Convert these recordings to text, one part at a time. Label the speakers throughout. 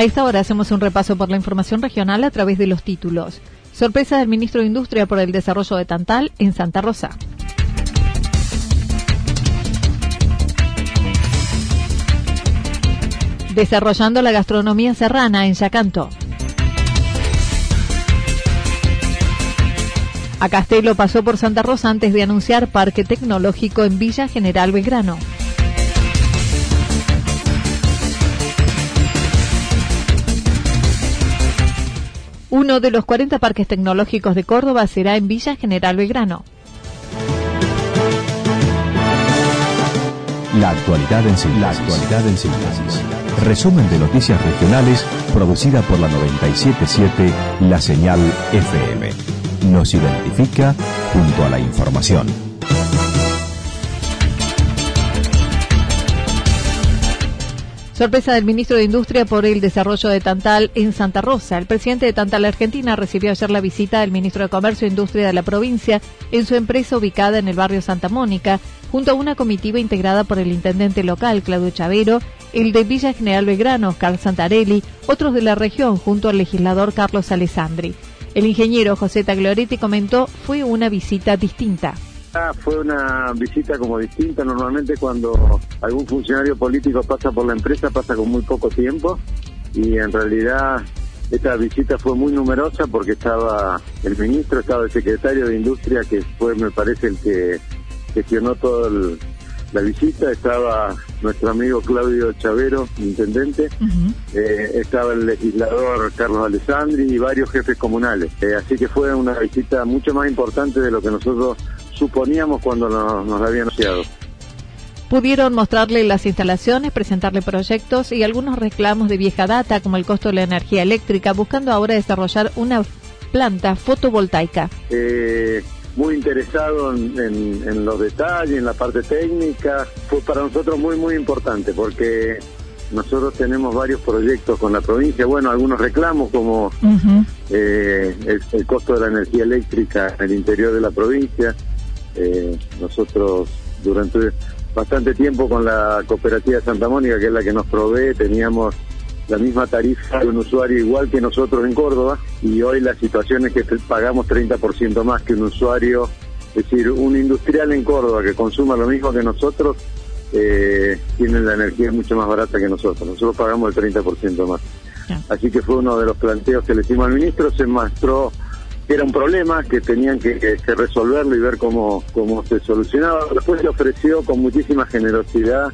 Speaker 1: A esta hora hacemos un repaso por la información regional a través de los títulos. Sorpresa del ministro de Industria por el desarrollo de Tantal en Santa Rosa. Desarrollando la gastronomía serrana en Yacanto. A Castelo pasó por Santa Rosa antes de anunciar parque tecnológico en Villa General Belgrano. Uno de los 40 parques tecnológicos de Córdoba será en Villa General Belgrano.
Speaker 2: La actualidad en síntesis. La actualidad en síntesis. Resumen de noticias regionales producida por la 977 La Señal FM. Nos identifica junto a la información.
Speaker 1: Sorpresa del ministro de Industria por el desarrollo de Tantal en Santa Rosa. El presidente de Tantal Argentina recibió ayer la visita del ministro de Comercio e Industria de la provincia en su empresa ubicada en el barrio Santa Mónica, junto a una comitiva integrada por el intendente local Claudio Chavero, el de Villa General Belgrano, Carl Santarelli, otros de la región, junto al legislador Carlos Alessandri. El ingeniero José Taglioretti comentó fue una visita distinta.
Speaker 3: Fue una visita como distinta. Normalmente cuando algún funcionario político pasa por la empresa pasa con muy poco tiempo y en realidad esta visita fue muy numerosa porque estaba el ministro, estaba el secretario de Industria que fue me parece el que gestionó toda la visita, estaba nuestro amigo Claudio Chavero, intendente, eh, estaba el legislador Carlos Alessandri y varios jefes comunales. Eh, así que fue una visita mucho más importante de lo que nosotros suponíamos cuando nos, nos había anunciado.
Speaker 1: Pudieron mostrarle las instalaciones, presentarle proyectos y algunos reclamos de vieja data, como el costo de la energía eléctrica, buscando ahora desarrollar una planta fotovoltaica.
Speaker 3: Eh, muy interesado en, los detalles, en la parte técnica. Fue para nosotros muy, muy importante porque nosotros tenemos varios proyectos con la provincia, bueno, algunos reclamos como eh, el, costo de la energía eléctrica en el interior de la provincia, eh, nosotros durante bastante tiempo con la cooperativa Santa Mónica, que es la que nos provee, teníamos la misma tarifa de un usuario igual que nosotros en Córdoba y hoy la situación es que pagamos 30% más que un usuario, es decir, un industrial en Córdoba que consuma lo mismo que nosotros, eh, tiene la energía mucho más barata que nosotros, nosotros pagamos el 30% más. Así que fue uno de los planteos que le hicimos al ministro, se mostró era un problema que tenían que, resolverlo y ver cómo, cómo se solucionaba. Después se ofreció con muchísima generosidad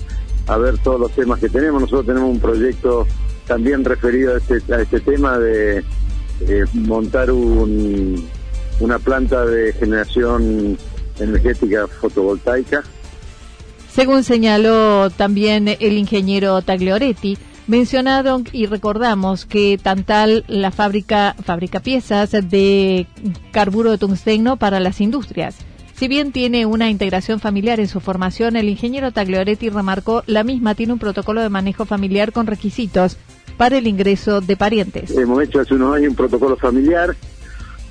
Speaker 3: a ver todos los temas que tenemos. Nosotros tenemos un proyecto también referido a este, a este tema de montar un, una planta de generación energética fotovoltaica.
Speaker 1: Según señaló también el ingeniero Taglioretti, Mencionaron y recordamos que Tantal, la fábrica, fabrica piezas de carburo de tungsteno para las industrias. Si bien tiene una integración familiar en su formación, el ingeniero Taglioretti remarcó la misma tiene un protocolo de manejo familiar con requisitos para el ingreso de parientes.
Speaker 3: Hemos hecho hace unos años un protocolo familiar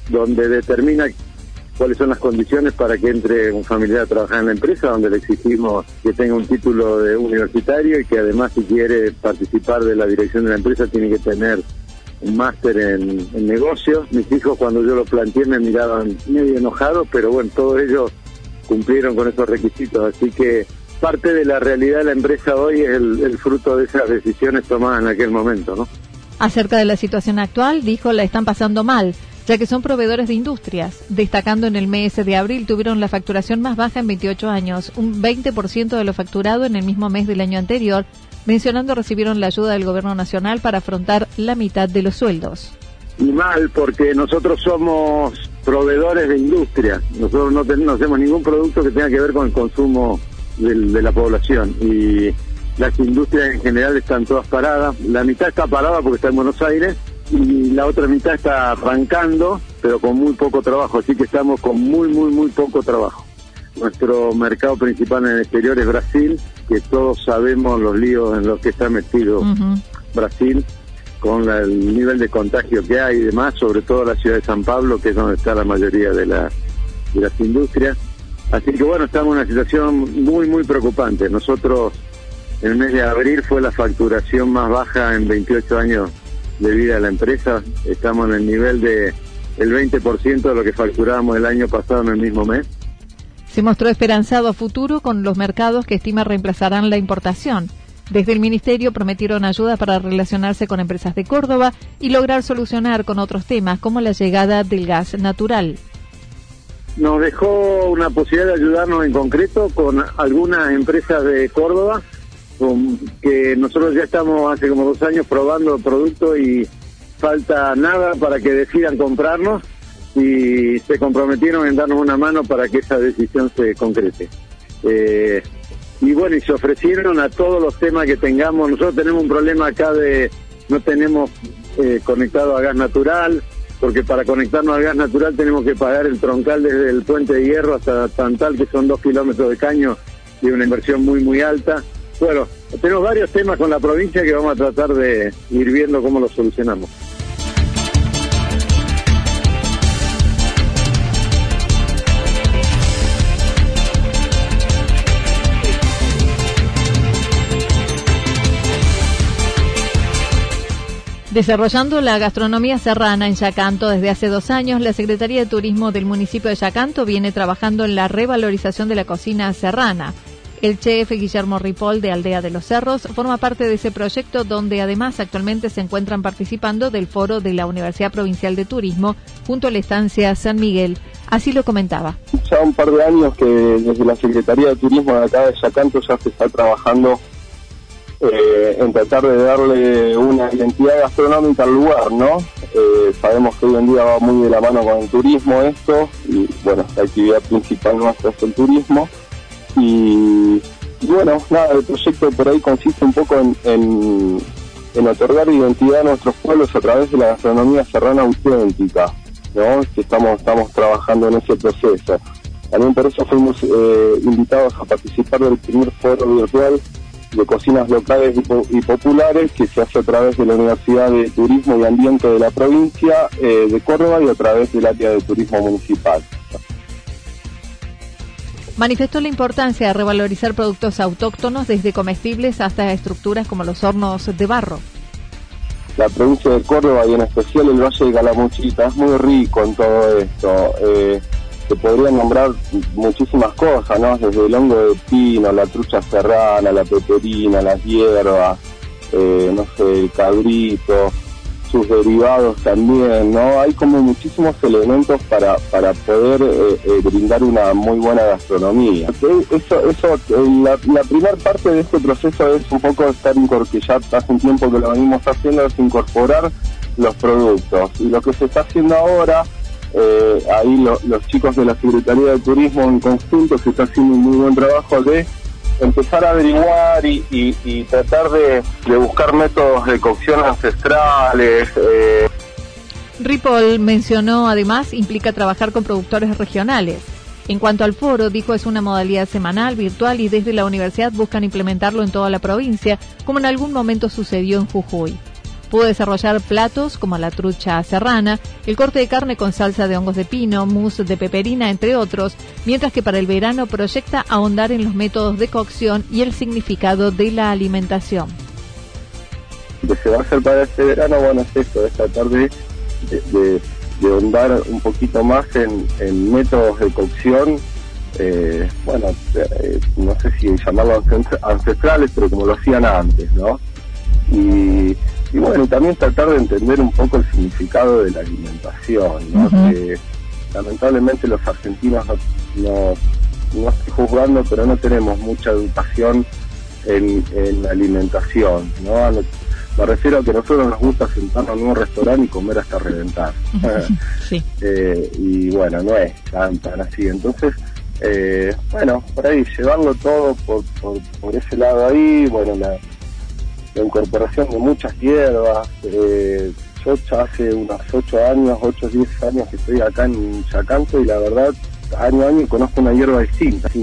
Speaker 3: donde determina cuáles son las condiciones para que entre un familiar a trabajar en la empresa, donde le exigimos que tenga un título de universitario y que además si quiere participar de la dirección de la empresa tiene que tener un máster en, en negocios. Mis hijos cuando yo lo planteé me miraban medio enojados, pero bueno, todos ellos cumplieron con esos requisitos, así que parte de la realidad de la empresa hoy es el, el fruto de esas decisiones tomadas en aquel momento, ¿no?
Speaker 1: Acerca de la situación actual, dijo, la están pasando mal, ya que son proveedores de industrias. Destacando en el mes de abril, tuvieron la facturación más baja en 28 años, un 20% de lo facturado en el mismo mes del año anterior, mencionando recibieron la ayuda del gobierno nacional para afrontar la mitad de los sueldos.
Speaker 3: Y mal, porque nosotros somos proveedores de industria. Nosotros no, tenemos, no hacemos ningún producto que tenga que ver con el consumo de la población. Y las industrias en general están todas paradas. La mitad está parada porque está en Buenos Aires y la otra mitad está arrancando, pero con muy poco trabajo. Así que estamos con muy, muy, muy poco trabajo. Nuestro mercado principal en el exterior es Brasil, que todos sabemos los líos en los que está metido. Brasil, con la- el nivel de contagio que hay y demás, sobre todo la ciudad de San Pablo, que es donde está la mayoría de, la- de las industrias. Así que bueno, estamos en una situación muy, muy preocupante. Nosotros, en el mes de abril fue la facturación más baja en 28 años de vida de la empresa. Estamos en el nivel de el 20% de lo que facturábamos el año pasado en el mismo mes.
Speaker 1: Se mostró esperanzado a futuro con los mercados que estima reemplazarán la importación. Desde el Ministerio prometieron ayuda para relacionarse con empresas de Córdoba y lograr solucionar con otros temas como la llegada del gas natural.
Speaker 3: nos dejó una posibilidad de ayudarnos en concreto con algunas empresas de Córdoba, que nosotros ya estamos hace como dos años probando productos y falta nada para que decidan comprarnos y se comprometieron en darnos una mano para que esa decisión se concrete. Eh, y bueno, y se ofrecieron a todos los temas que tengamos. Nosotros tenemos un problema acá de no tenemos eh, conectado a gas natural, porque para conectarnos al gas natural tenemos que pagar el troncal desde el puente de hierro hasta Tantal, que son dos kilómetros de caño y una inversión muy, muy alta. Bueno, tenemos varios temas con la provincia que vamos a tratar de ir viendo cómo los solucionamos.
Speaker 1: Desarrollando la gastronomía serrana en Yacanto desde hace dos años, la Secretaría de Turismo del municipio de Yacanto viene trabajando en la revalorización de la cocina serrana. El chef Guillermo Ripoll de Aldea de los Cerros forma parte de ese proyecto donde además actualmente se encuentran participando del foro de la Universidad Provincial de Turismo junto a la estancia San Miguel. Así lo comentaba.
Speaker 4: ya un par de años que desde la Secretaría de Turismo de acá de Yacanto ya se está trabajando eh, en tratar de darle una identidad gastronómica al lugar, ¿no? Eh, sabemos que hoy en día va muy de la mano con el turismo esto, y bueno, la actividad principal nuestra es el turismo, y, bueno, nada, el proyecto por ahí consiste un poco en, en, otorgar identidad a nuestros pueblos a través de la gastronomía serrana auténtica, ¿no? Que estamos, estamos trabajando en ese proceso. También por eso fuimos eh, invitados a participar del primer foro virtual de cocinas locales y populares que se hace a través de la Universidad de Turismo y Ambiente de la provincia eh, de Córdoba y a través del área de turismo municipal.
Speaker 1: Manifestó la importancia de revalorizar productos autóctonos desde comestibles hasta estructuras como los hornos de barro.
Speaker 4: la provincia de Córdoba y en especial el Valle de Calamuchita es muy rico en todo esto. Eh, se podrían nombrar muchísimas cosas, ¿no? Desde el hongo de pino, la trucha serrana, la peperina, las hierbas, eh, no sé, el cabrito, sus derivados también, ¿no? Hay como muchísimos elementos para, para poder eh, eh, brindar una muy buena gastronomía. Eso, eso, eh, la, la primera parte de este proceso es un poco estar incor- que ya hace un tiempo que lo venimos haciendo, es incorporar los productos. Y lo que se está haciendo ahora, eh, ahí lo- los chicos de la Secretaría de Turismo en conjunto se está haciendo un muy buen trabajo de empezar a averiguar y, y- y tratar de, de buscar métodos de cocción ancestrales. eh,
Speaker 1: Ripoll mencionó además implica trabajar con productores regionales. En cuanto al foro, dijo es una modalidad semanal, virtual y desde la universidad buscan implementarlo en toda la provincia, como en algún momento sucedió en Jujuy. Pudo desarrollar platos como la trucha serrana, el corte de carne con salsa de hongos de pino, mousse de peperina, entre otros, mientras que para el verano proyecta ahondar en los métodos de cocción y el significado de la alimentación.
Speaker 4: Lo que se va a hacer para este verano, bueno, es esto, es tratar de, de, ahondar un poquito más en, métodos de cocción, eh, bueno, eh, no sé si llamarlos ancestrales, pero como lo hacían antes, ¿no? Y, y bueno, también tratar de entender un poco el significado de la alimentación, ¿no? que lamentablemente los argentinos no, no, estoy juzgando, pero no tenemos mucha educación en, en alimentación, ¿no? Me refiero a que a nosotros nos gusta sentarnos en un restaurante y comer hasta reventar. Eh, y bueno, no es tan, tan así. Entonces, eh, bueno, por ahí, llevarlo todo por, por, por ese lado ahí, bueno, la, la incorporación de muchas hierbas. Eh, yo ya hace unos 8 años, 8 o 10 años que estoy acá en Chacanto y la verdad, año a año conozco una hierba distinta. Es,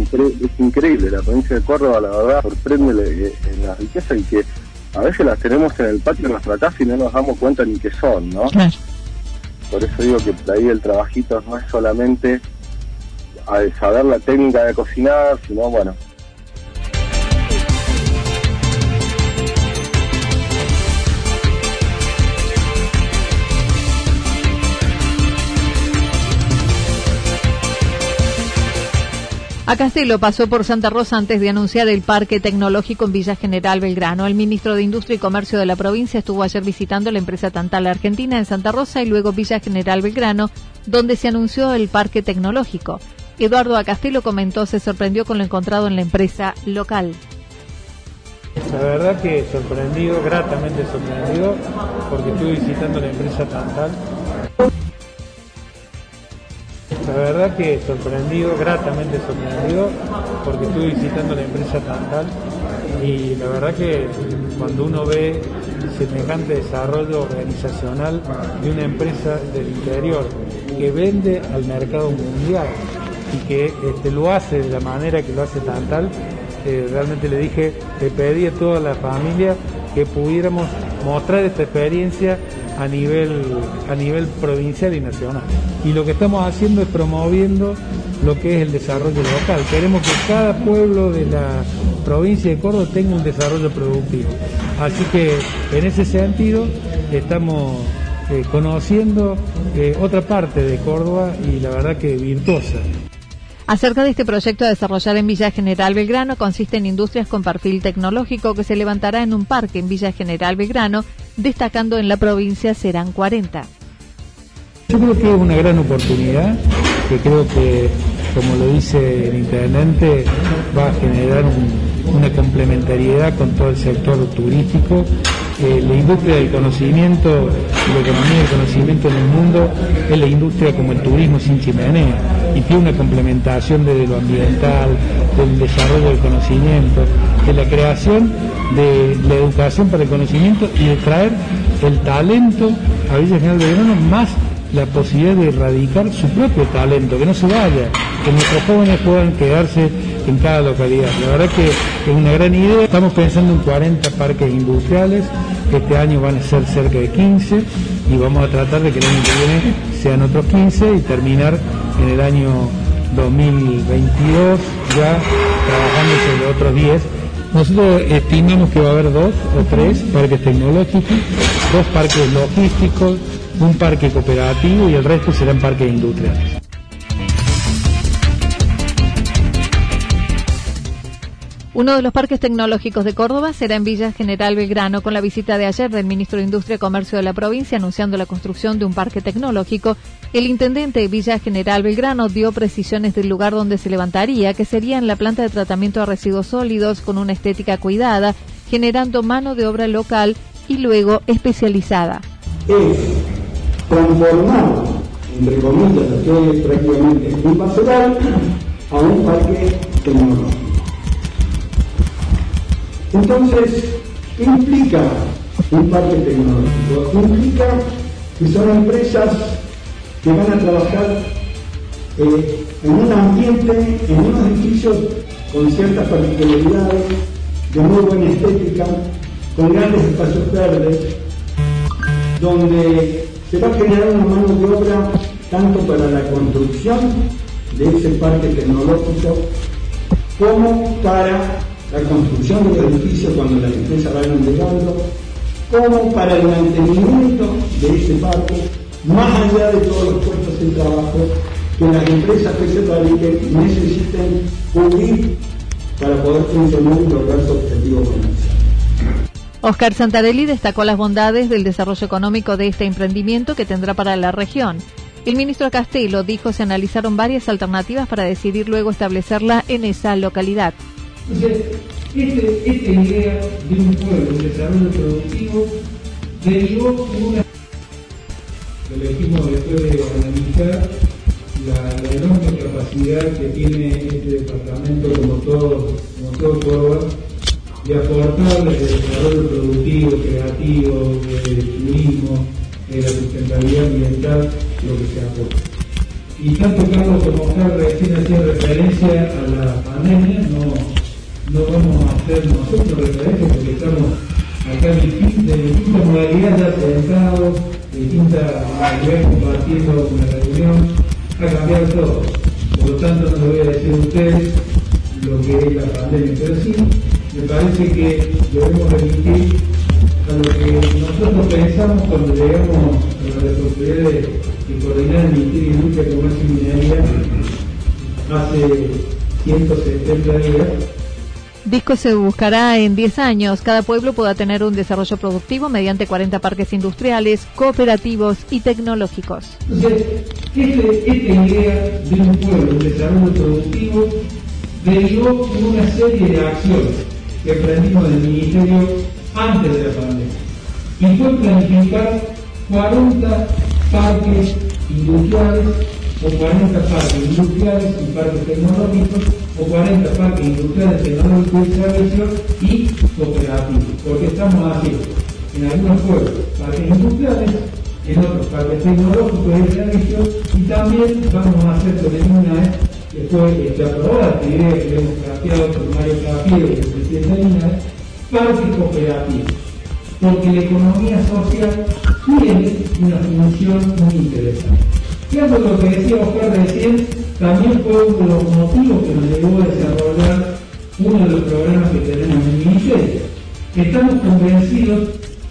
Speaker 4: increíble, la provincia de Córdoba la verdad sorprende eh, en la riqueza y que a veces las tenemos en el patio de nuestra casa y no nos damos cuenta ni qué son, ¿no? Por eso digo que ahí el trabajito no es solamente a saber la técnica de cocinar, sino bueno,
Speaker 1: A pasó por Santa Rosa antes de anunciar el Parque Tecnológico en Villa General Belgrano. El ministro de Industria y Comercio de la provincia estuvo ayer visitando la empresa Tantal Argentina en Santa Rosa y luego Villa General Belgrano, donde se anunció el Parque Tecnológico. Eduardo Acastelo comentó se sorprendió con lo encontrado en la empresa local.
Speaker 5: La verdad que sorprendido, gratamente sorprendido, porque estuve visitando la empresa Tantal la verdad que sorprendido, gratamente sorprendido, porque estuve visitando la empresa Tantal y la verdad que cuando uno ve semejante desarrollo organizacional de una empresa del interior que vende al mercado mundial y que este, lo hace de la manera que lo hace Tantal, eh, realmente le dije, le pedí a toda la familia que pudiéramos mostrar esta experiencia a nivel, a nivel provincial y nacional. Y lo que estamos haciendo es promoviendo lo que es el desarrollo local. Queremos que cada pueblo de la provincia de Córdoba tenga un desarrollo productivo. Así que en ese sentido estamos eh, conociendo eh, otra parte de Córdoba y la verdad que virtuosa.
Speaker 1: Acerca de este proyecto a desarrollar en Villa General Belgrano, consiste en industrias con perfil tecnológico que se levantará en un parque en Villa General Belgrano, destacando en la provincia serán 40.
Speaker 5: Yo creo que es una gran oportunidad, que creo que, como lo dice el intendente, va a generar una complementariedad con todo el sector turístico la industria del conocimiento, la economía del conocimiento en el mundo es la industria como el turismo sin chimenea y tiene una complementación desde lo ambiental, del desarrollo del conocimiento, de la creación de la educación para el conocimiento y de traer el talento a Villa General de Verano más la posibilidad de erradicar su propio talento, que no se vaya, que nuestros jóvenes puedan quedarse en cada localidad. La verdad que es una gran idea. Estamos pensando en 40 parques industriales, este año van a ser cerca de 15 y vamos a tratar de que el año que viene sean otros 15 y terminar en el año 2022 ya trabajando sobre otros 10. Nosotros estimamos que va a haber dos o tres parques tecnológicos, dos parques logísticos, un parque cooperativo y el resto serán parques industriales.
Speaker 1: Uno de los parques tecnológicos de Córdoba será en Villa General Belgrano, con la visita de ayer del ministro de Industria y Comercio de la provincia anunciando la construcción de un parque tecnológico. El intendente de Villa General Belgrano dio precisiones del lugar donde se levantaría, que sería en la planta de tratamiento de residuos sólidos con una estética cuidada, generando mano de obra local y luego especializada.
Speaker 6: Es transformar, entre comillas, que es prácticamente un a un parque tecnológico. Entonces, ¿qué implica un parque tecnológico? Implica que son empresas que van a trabajar eh, en un ambiente, en unos edificios con ciertas particularidades, de muy buena estética, con grandes espacios verdes, donde se va a generar una mano de obra tanto para la construcción de ese parque tecnológico como para la construcción de los edificios cuando las empresas vayan llegando, como para el mantenimiento de ese parque, más allá de todos los puestos de trabajo que las empresas que se radiquen necesiten cubrir para poder funcionar y lograr su objetivo comercial.
Speaker 1: Oscar Santarelli destacó las bondades del desarrollo económico de este emprendimiento que tendrá para la región. El ministro Castelo dijo se analizaron varias alternativas para decidir luego establecerla en esa localidad.
Speaker 5: Entonces, este, esta idea de un pueblo, un desarrollo productivo, derivó en una... Elegimos después de analizar la, enorme capacidad que tiene este departamento, como todo, como todo Córdoba, de aportar el desarrollo productivo, creativo, de turismo, de la sustentabilidad ambiental, lo que se aporta. Y tanto Carlos como Oscar recién hacían referencia a la pandemia, no, no vamos a hacer nosotros referencia porque estamos acá en distintas modalidades ya sentados, distintas modalidades compartiendo una reunión, ha cambiado todo. Por lo tanto no le voy a decir a ustedes lo que es la pandemia, pero sí me parece que debemos remitir a lo que nosotros pensamos cuando llegamos a la responsabilidad de, de coordinar el Ministerio de Industria, Comercio y Minería hace 170 días
Speaker 1: Disco se buscará en 10 años. Cada pueblo pueda tener un desarrollo productivo mediante 40 parques industriales, cooperativos y tecnológicos.
Speaker 5: Entonces, esta idea de un pueblo, un desarrollo productivo, derivó en una serie de acciones que aprendimos del Ministerio antes de la pandemia. Y fue planificar 40 parques industriales o 40 parques industriales y parques tecnológicos o 40 parques industriales tecnológicos y servicios y cooperativos, porque estamos haciendo en algunos pueblos parques industriales, en otros parques tecnológicos y servicios y también vamos a hacer con el INAE, que fue este, aprobada que hemos planteado con Mario Capiero, el presidente del INAE, parques cooperativos, porque la economía social tiene una función muy interesante. Fíjate lo que decía Oscar recién, también fue uno de los motivos que nos llevó a desarrollar uno de los programas que tenemos en Ministerio. Estamos convencidos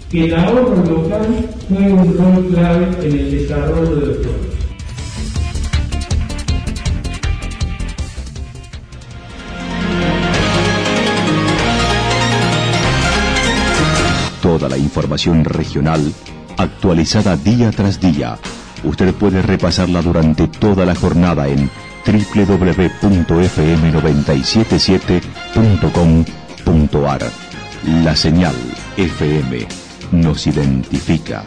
Speaker 5: que el ahorro local juega un rol clave en el desarrollo de los pueblos.
Speaker 2: Toda la información regional actualizada día tras día Usted puede repasarla durante toda la jornada en www.fm977.com.ar. La señal FM nos identifica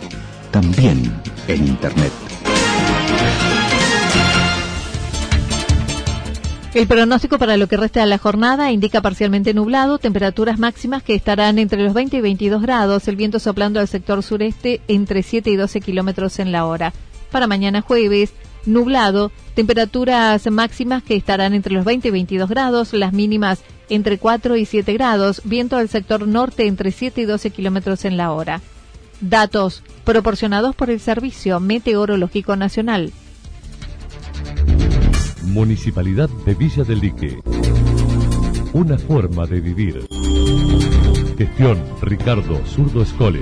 Speaker 2: también en Internet.
Speaker 1: El pronóstico para lo que resta de la jornada indica parcialmente nublado, temperaturas máximas que estarán entre los 20 y 22 grados, el viento soplando al sector sureste entre 7 y 12 kilómetros en la hora para mañana jueves, nublado, temperaturas máximas que estarán entre los 20 y 22 grados, las mínimas entre 4 y 7 grados, viento del sector norte entre 7 y 12 kilómetros en la hora. Datos proporcionados por el Servicio Meteorológico Nacional.
Speaker 7: Municipalidad de Villa del Lique. Una forma de vivir. Gestión Ricardo Zurdo Escole.